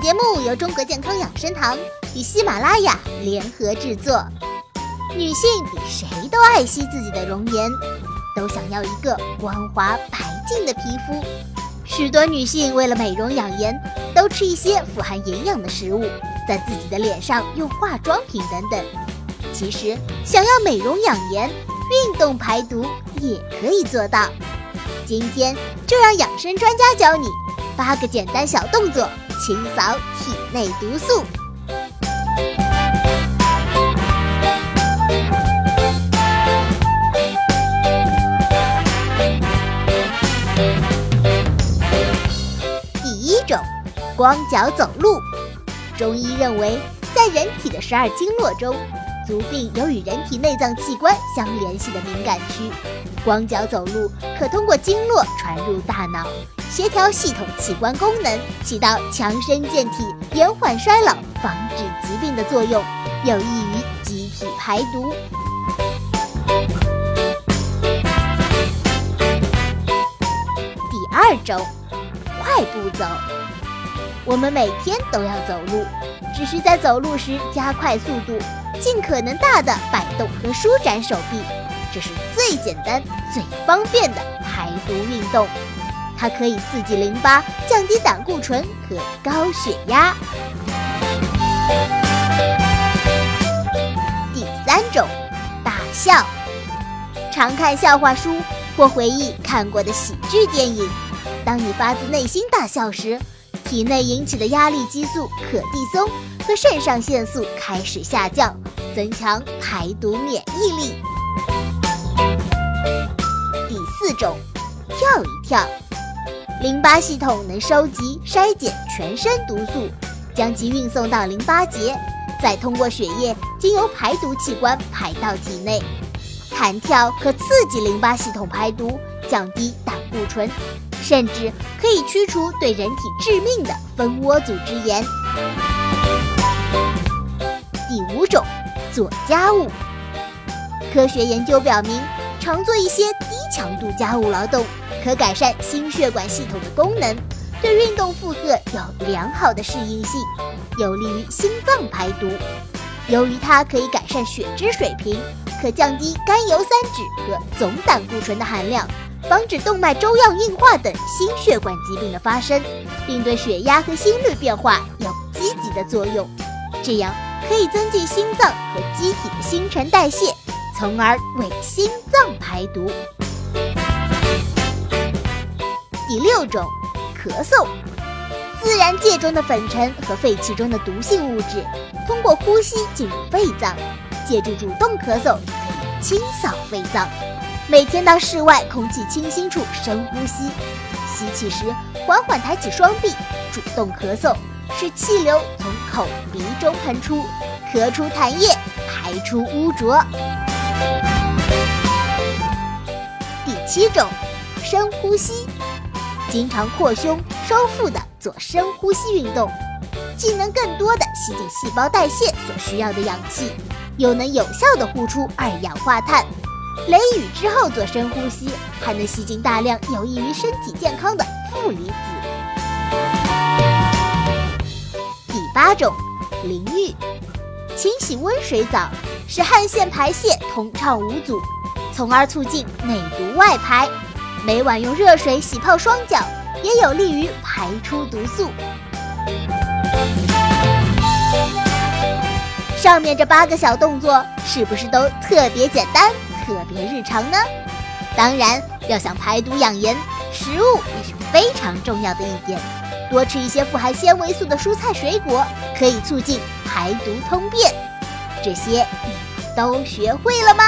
节目由中国健康养生堂与喜马拉雅联合制作。女性比谁都爱惜自己的容颜，都想要一个光滑白净的皮肤。许多女性为了美容养颜，都吃一些富含营养的食物，在自己的脸上用化妆品等等。其实，想要美容养颜，运动排毒也可以做到。今天就让养生专家教你八个简单小动作，清扫体内毒素。第一种，光脚走路。中医认为，在人体的十二经络中，足病有与人体内脏器官相联系的敏感区。光脚走路可通过经络传入大脑，协调系统器官功能，起到强身健体、延缓衰老、防止疾病的作用，有益于机体排毒。第二种，快步走。我们每天都要走路，只是在走路时加快速度，尽可能大的摆动和舒展手臂。这是最简单、最方便的排毒运动，它可以刺激淋巴，降低胆固醇和高血压。第三种，大笑。常看笑话书或回忆看过的喜剧电影，当你发自内心大笑时，体内引起的压力激素可地松和肾上腺素开始下降，增强排毒免疫力。第四种，跳一跳，淋巴系统能收集、筛检全身毒素，将其运送到淋巴结，再通过血液经由排毒器官排到体内。弹跳可刺激淋巴系统排毒，降低胆固醇，甚至可以驱除对人体致命的蜂窝组织炎。第五种，做家务。科学研究表明，常做一些低强度家务劳动，可改善心血管系统的功能，对运动负荷有良好的适应性，有利于心脏排毒。由于它可以改善血脂水平。可降低甘油三酯和总胆固醇的含量，防止动脉粥样硬化等心血管疾病的发生，并对血压和心率变化有积极的作用。这样可以增进心脏和机体的新陈代谢，从而为心脏排毒。第六种，咳嗽。自然界中的粉尘和废气中的毒性物质，通过呼吸进入肺脏。借助主动咳嗽，可以清扫肺脏。每天到室外空气清新处深呼吸，吸气时缓缓抬起双臂，主动咳嗽，使气流从口鼻中喷出，咳出痰液，排出污浊。第七种，深呼吸，经常扩胸收腹的做深呼吸运动，既能更多的吸进细胞代谢所需要的氧气。又能有效的呼出二氧化碳。雷雨之后做深呼吸，还能吸进大量有益于身体健康的负离子。第八种，淋浴，清洗温水澡，使汗腺排泄通畅无阻，从而促进内毒外排。每晚用热水洗泡双脚，也有利于排出毒素。上面这八个小动作是不是都特别简单、特别日常呢？当然，要想排毒养颜，食物也是非常重要的一点。多吃一些富含纤维素的蔬菜水果，可以促进排毒通便。这些你都学会了吗？